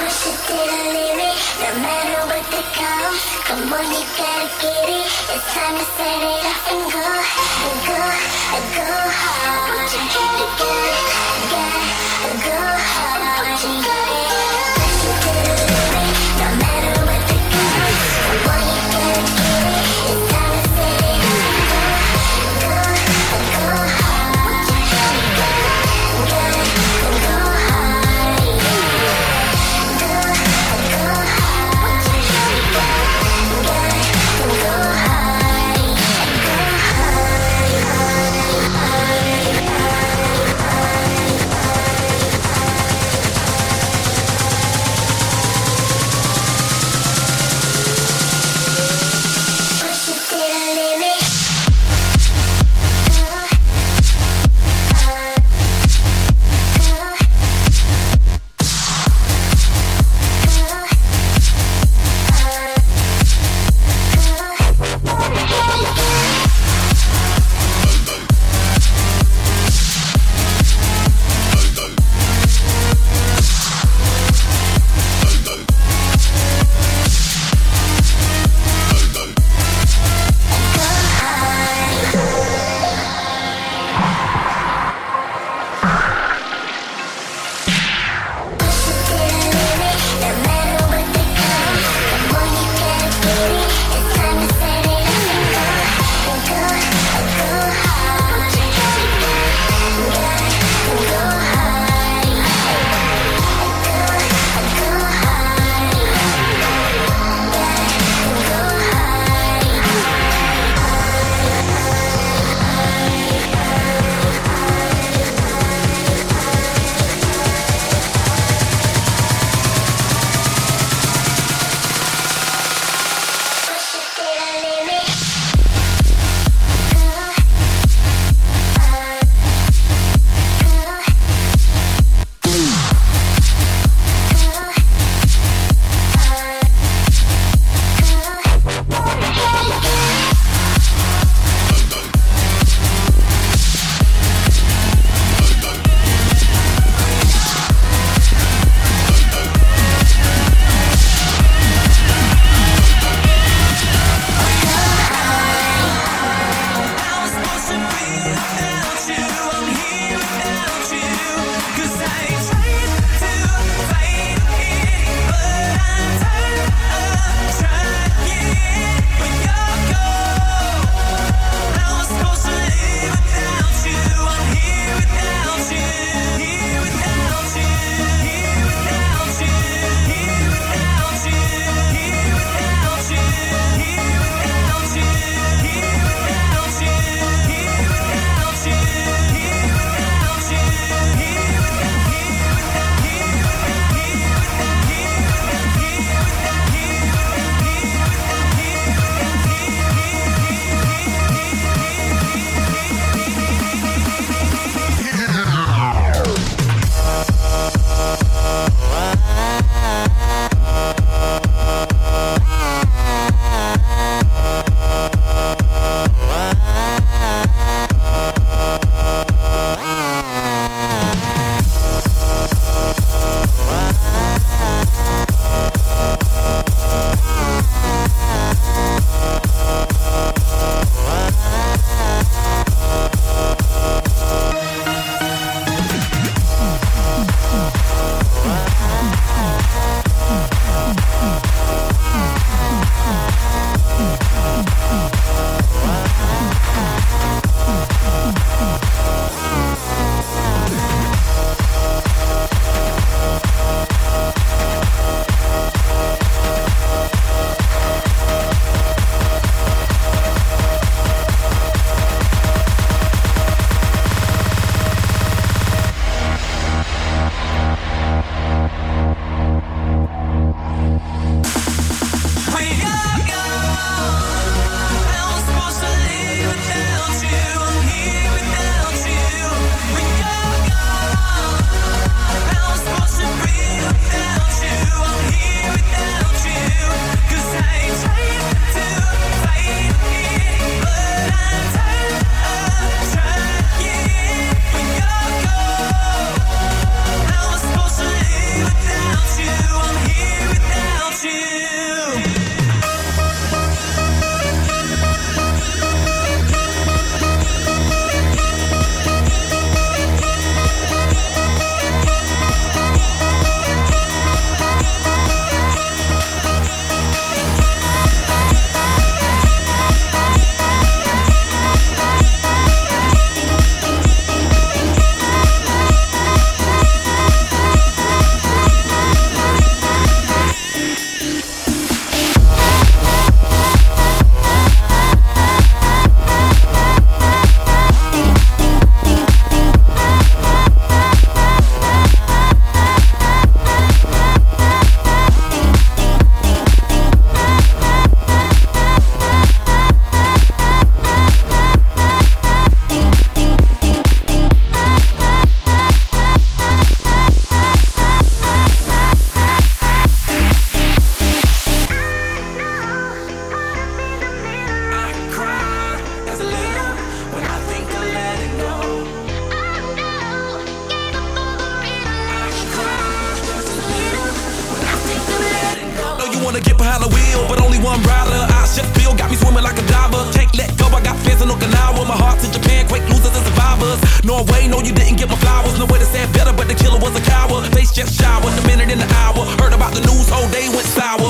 Push it the limit, no matter what the cost. Come on, you gotta get it. It's time to set it off and go, go, go hard. You gotta, gotta, go hard. The news, whole day went sour.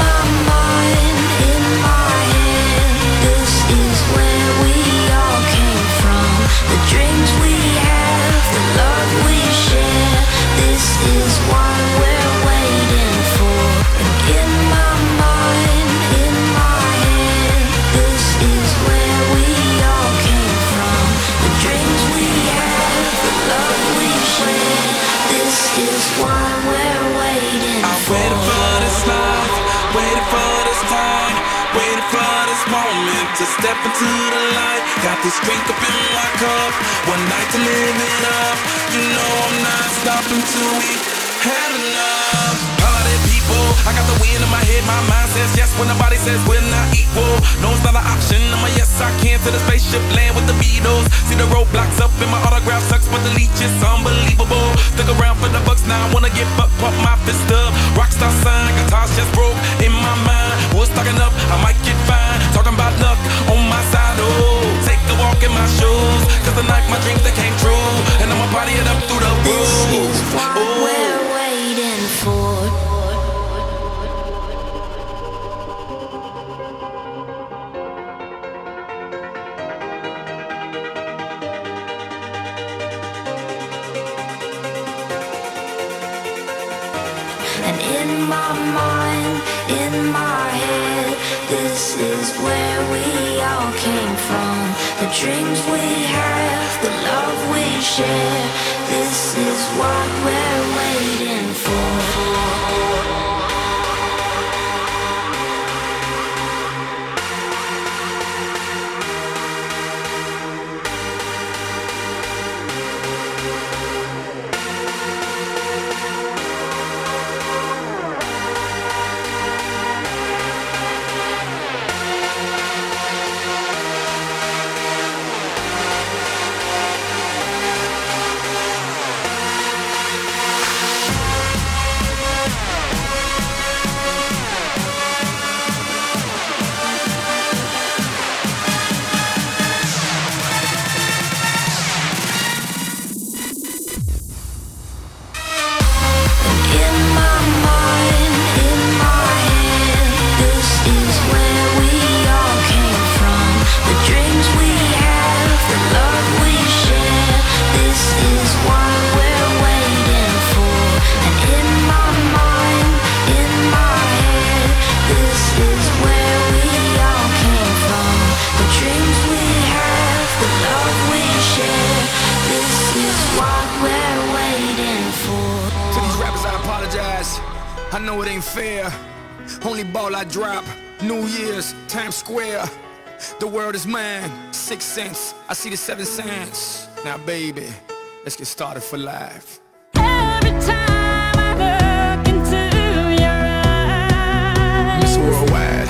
drink up in my cup. One night to live it up. You know I'm not stopping till we had enough. Holiday people, I got the wind in my head. My mind says yes when the body says we're not equal. No, it's not an option. I'm a yes, I can to the spaceship land with the Beatles. See the roadblocks up in my autograph sucks, but the leech is unbelievable. Stick around for the bucks now. I wanna get fucked, pump my fist up. Rockstar sign, guitars just broke in my mind. What's stocking up? I might get fine. Talking about luck on my side. Oh, walk in my shoes. Cause the night my dreams that came true. And I'ma party it up through the roof. This is what Ooh. we're waiting for. And in my mind, in my head, this is where we dreams we have, the love we share. This is what we're waiting for. World is mine. Six cents. I see the seven cents. Now, baby, let's get started for life. Every time I look into your eyes, Miss Worldwide.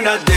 We are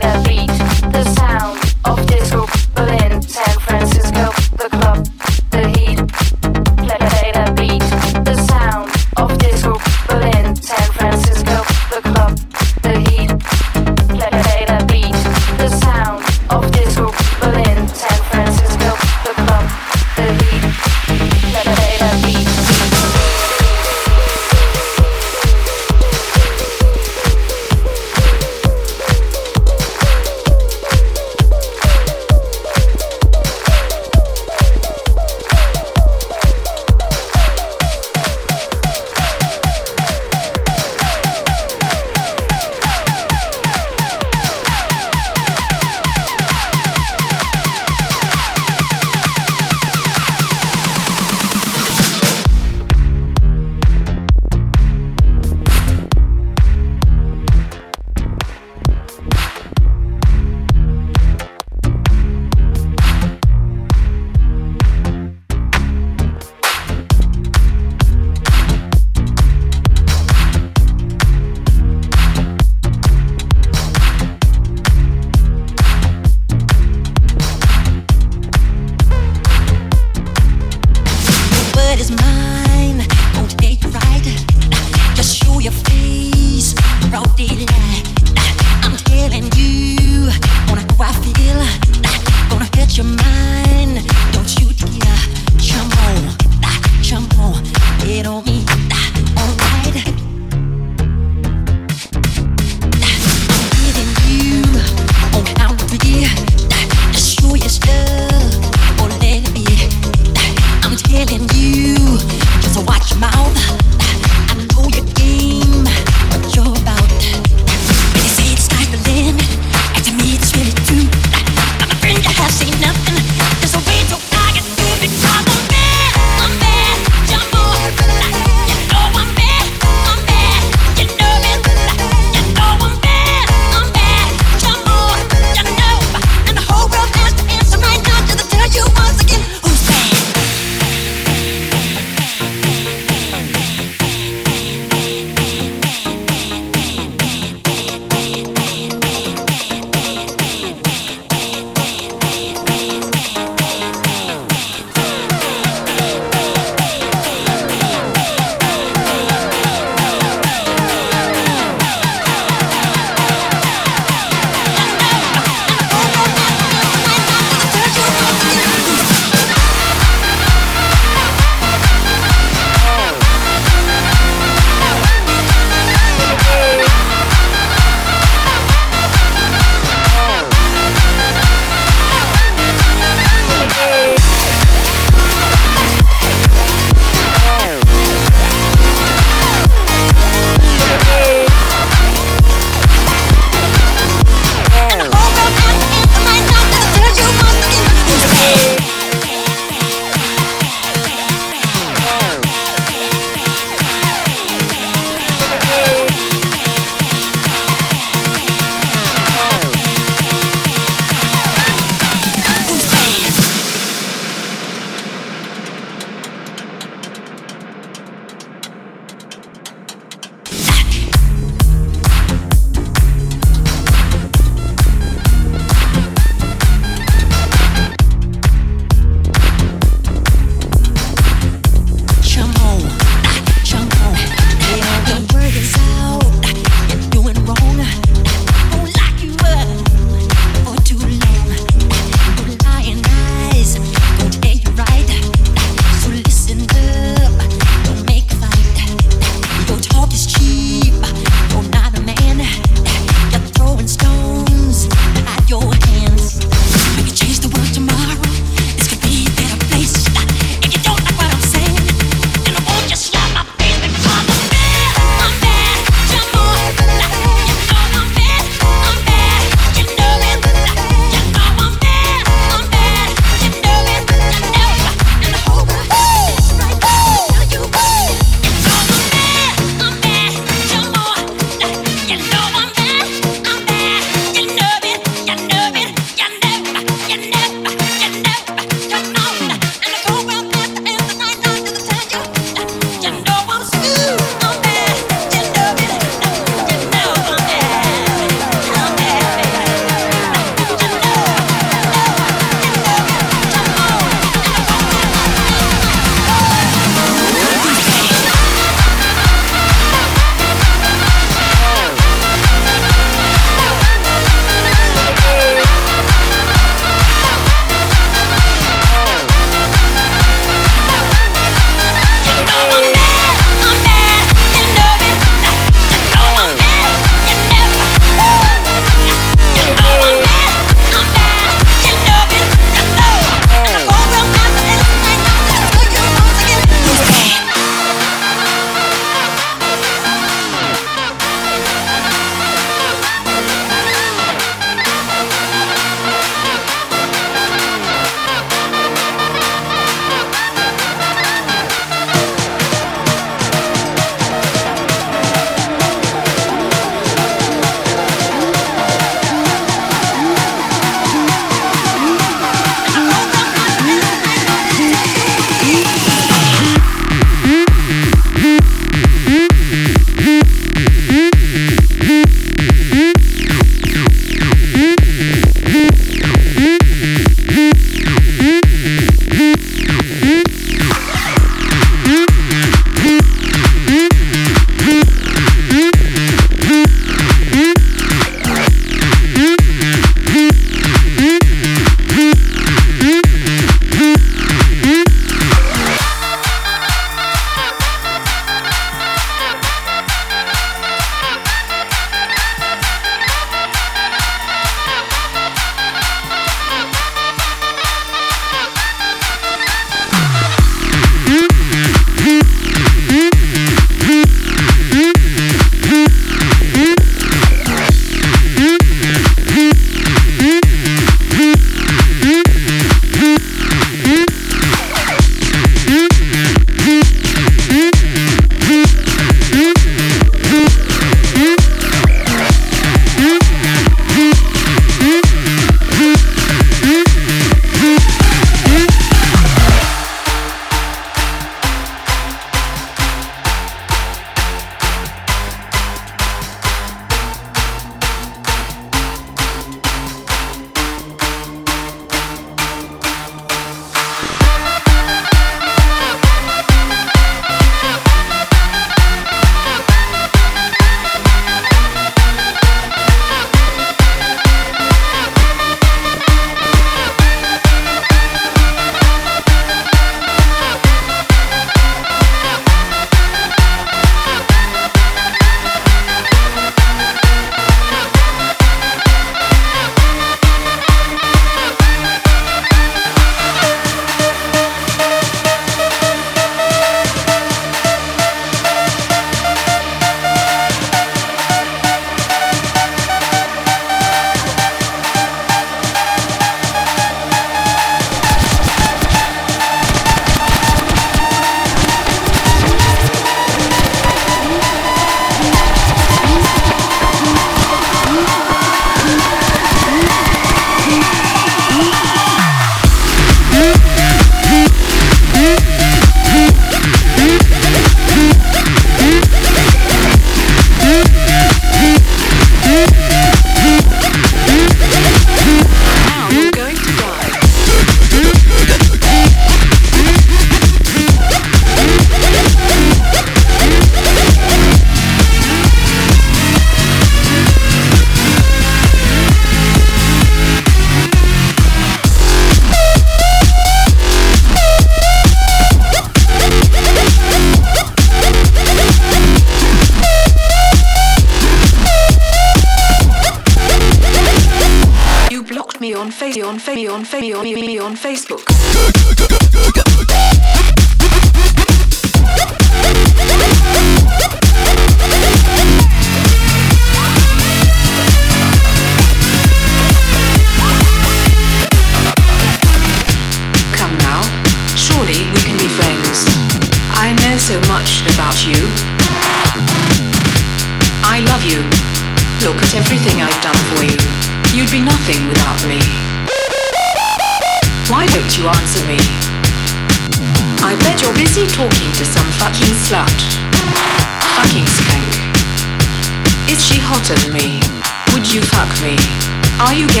you get